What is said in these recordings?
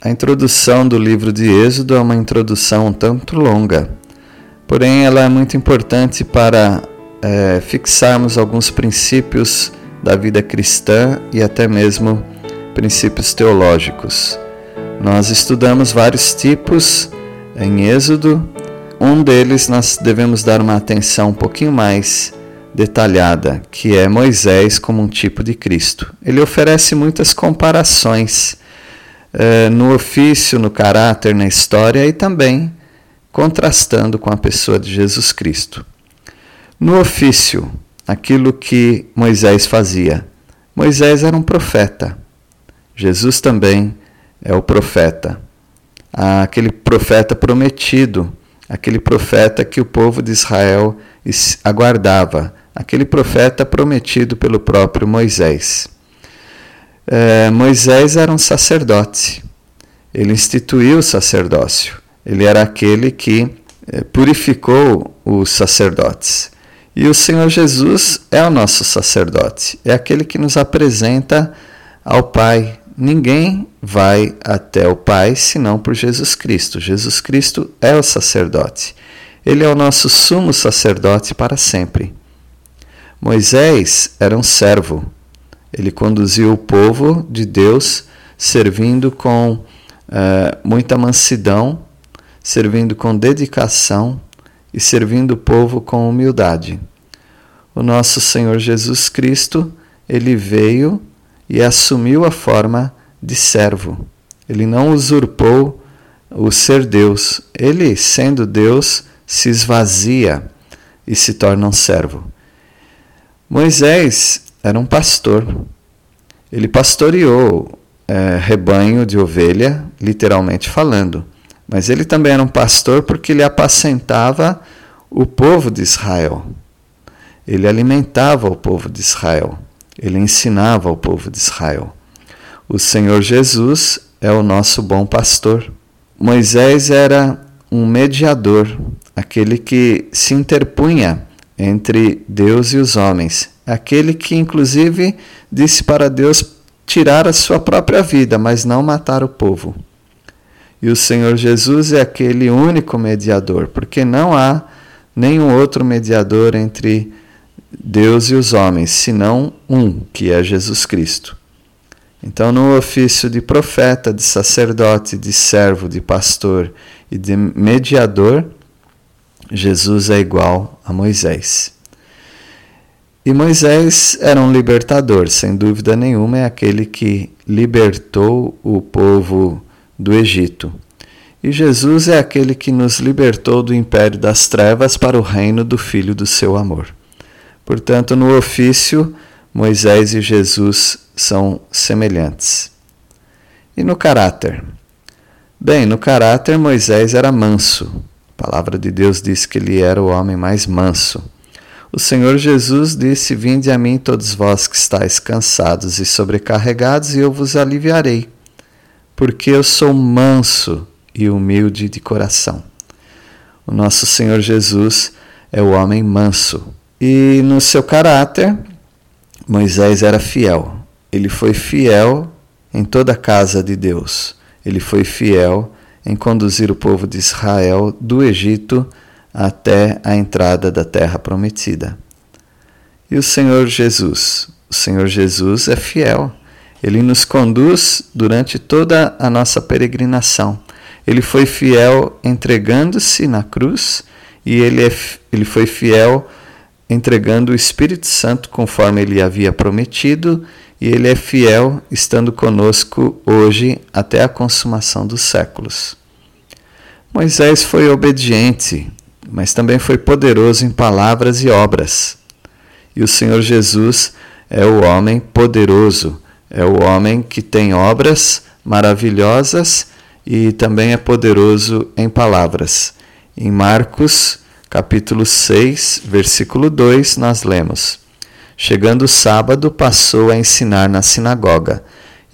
A introdução do livro de Êxodo é uma introdução um tanto longa, porém ela é muito importante para é, fixarmos alguns princípios da vida cristã e até mesmo princípios teológicos. Nós estudamos vários tipos em Êxodo, um deles nós devemos dar uma atenção um pouquinho mais detalhada, que é Moisés como um tipo de Cristo. Ele oferece muitas comparações eh, no ofício, no caráter, na história e também contrastando com a pessoa de Jesus Cristo. No ofício, aquilo que Moisés fazia. Moisés era um profeta. Jesus também é o profeta. Aquele profeta prometido, aquele profeta que o povo de Israel aguardava, aquele profeta prometido pelo próprio Moisés é, Moisés era um sacerdote. Ele instituiu o sacerdócio. Ele era aquele que é, purificou os sacerdotes. E o Senhor Jesus é o nosso sacerdote, é aquele que nos apresenta ao Pai. Ninguém vai até o Pai senão por Jesus Cristo. Jesus Cristo é o sacerdote. Ele é o nosso sumo sacerdote para sempre. Moisés era um servo, ele conduziu o povo de Deus servindo com uh, muita mansidão, servindo com dedicação e servindo o povo com humildade. O nosso Senhor Jesus Cristo, ele veio e assumiu a forma de servo. Ele não usurpou o ser Deus. Ele, sendo Deus, se esvazia e se torna um servo. Moisés era um pastor. Ele pastoreou é, rebanho de ovelha, literalmente falando. Mas ele também era um pastor porque ele apacentava o povo de Israel. Ele alimentava o povo de Israel. Ele ensinava o povo de Israel. O Senhor Jesus é o nosso bom pastor. Moisés era um mediador, aquele que se interpunha entre Deus e os homens aquele que inclusive disse para Deus tirar a sua própria vida, mas não matar o povo. E o Senhor Jesus é aquele único mediador, porque não há nenhum outro mediador entre Deus e os homens, senão um, que é Jesus Cristo. Então, no ofício de profeta, de sacerdote, de servo, de pastor e de mediador, Jesus é igual a Moisés. E Moisés era um libertador, sem dúvida nenhuma, é aquele que libertou o povo do Egito. E Jesus é aquele que nos libertou do império das trevas para o reino do Filho do seu amor. Portanto, no ofício, Moisés e Jesus são semelhantes. E no caráter? Bem, no caráter, Moisés era manso. A palavra de Deus diz que ele era o homem mais manso. O Senhor Jesus disse: Vinde a mim, todos vós que estáis cansados e sobrecarregados, e eu vos aliviarei, porque eu sou manso e humilde de coração. O nosso Senhor Jesus é o homem manso. E no seu caráter, Moisés era fiel. Ele foi fiel em toda a casa de Deus. Ele foi fiel em conduzir o povo de Israel do Egito até a entrada da terra prometida. E o Senhor Jesus? O Senhor Jesus é fiel. Ele nos conduz durante toda a nossa peregrinação. Ele foi fiel entregando-se na cruz e ele, é, ele foi fiel entregando o Espírito Santo conforme ele havia prometido, e ele é fiel estando conosco hoje até a consumação dos séculos. Moisés foi obediente, mas também foi poderoso em palavras e obras. E o Senhor Jesus é o homem poderoso, é o homem que tem obras maravilhosas e também é poderoso em palavras. Em Marcos, capítulo 6, versículo 2, nós lemos: Chegando o sábado, passou a ensinar na sinagoga,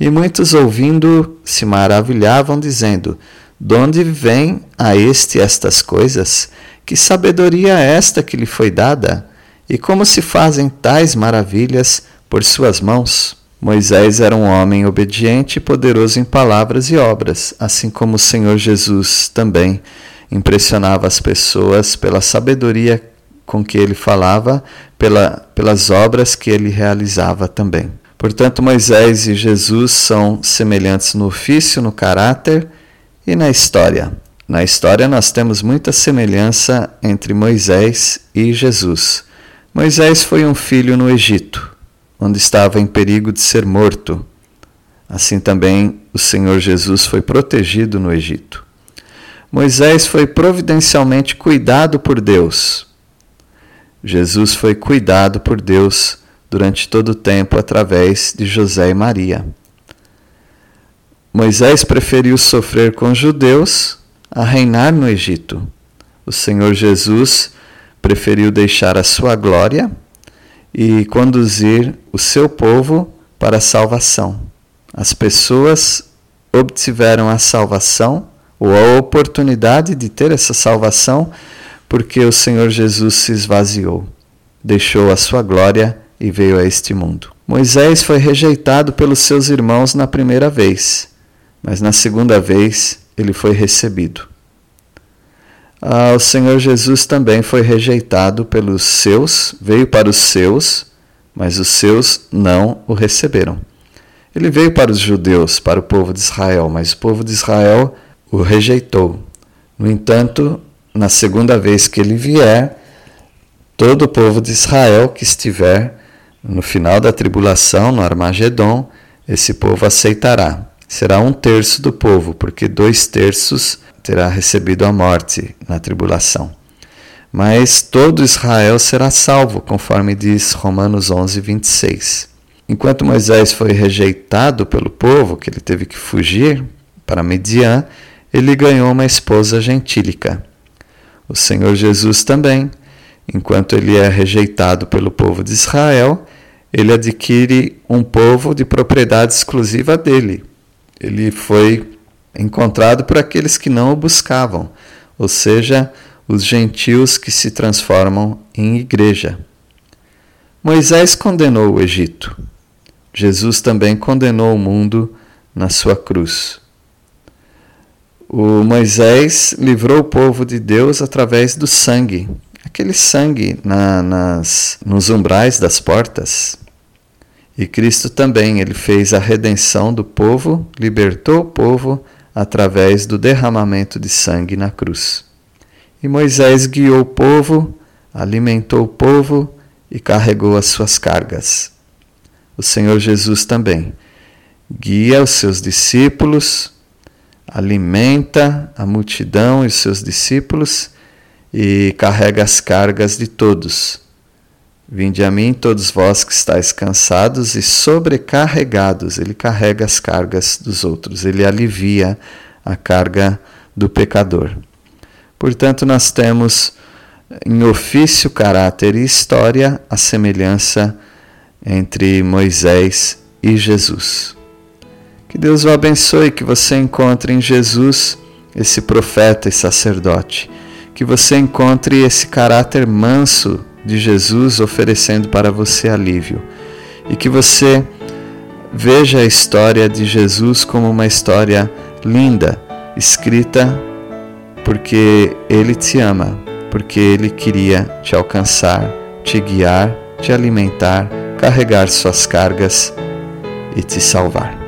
e muitos ouvindo se maravilhavam, dizendo: De onde vem a este estas coisas? Que sabedoria é esta que lhe foi dada? E como se fazem tais maravilhas por suas mãos? Moisés era um homem obediente e poderoso em palavras e obras, assim como o Senhor Jesus também impressionava as pessoas pela sabedoria com que ele falava, pela, pelas obras que ele realizava também. Portanto, Moisés e Jesus são semelhantes no ofício, no caráter e na história. Na história, nós temos muita semelhança entre Moisés e Jesus. Moisés foi um filho no Egito, onde estava em perigo de ser morto. Assim também o Senhor Jesus foi protegido no Egito. Moisés foi providencialmente cuidado por Deus. Jesus foi cuidado por Deus durante todo o tempo através de José e Maria. Moisés preferiu sofrer com judeus a reinar no Egito. O Senhor Jesus preferiu deixar a sua glória e conduzir o seu povo para a salvação. As pessoas obtiveram a salvação ou a oportunidade de ter essa salvação, porque o Senhor Jesus se esvaziou, deixou a sua glória e veio a este mundo. Moisés foi rejeitado pelos seus irmãos na primeira vez, mas na segunda vez ele foi recebido. Ah, o Senhor Jesus também foi rejeitado pelos seus, veio para os seus, mas os seus não o receberam. Ele veio para os judeus, para o povo de Israel, mas o povo de Israel o rejeitou. No entanto, na segunda vez que ele vier, todo o povo de Israel que estiver no final da tribulação, no Armagedon, esse povo aceitará. Será um terço do povo, porque dois terços terá recebido a morte na tribulação. Mas todo Israel será salvo, conforme diz Romanos 11, 26. Enquanto Moisés foi rejeitado pelo povo, que ele teve que fugir para Midian, ele ganhou uma esposa gentílica. O Senhor Jesus também, enquanto ele é rejeitado pelo povo de Israel, ele adquire um povo de propriedade exclusiva dele. Ele foi encontrado por aqueles que não o buscavam, ou seja, os gentios que se transformam em igreja. Moisés condenou o Egito. Jesus também condenou o mundo na sua cruz. O Moisés livrou o povo de Deus através do sangue, aquele sangue na, nas, nos umbrais das portas. E Cristo também, ele fez a redenção do povo, libertou o povo através do derramamento de sangue na cruz. E Moisés guiou o povo, alimentou o povo e carregou as suas cargas. O Senhor Jesus também guia os seus discípulos, alimenta a multidão e os seus discípulos e carrega as cargas de todos. Vinde a mim, todos vós que estáis cansados e sobrecarregados. Ele carrega as cargas dos outros, ele alivia a carga do pecador. Portanto, nós temos em ofício, caráter e história a semelhança entre Moisés e Jesus. Que Deus o abençoe, que você encontre em Jesus esse profeta e sacerdote, que você encontre esse caráter manso de Jesus oferecendo para você alívio, e que você veja a história de Jesus como uma história linda, escrita porque Ele te ama, porque Ele queria te alcançar, te guiar, te alimentar, carregar suas cargas e te salvar.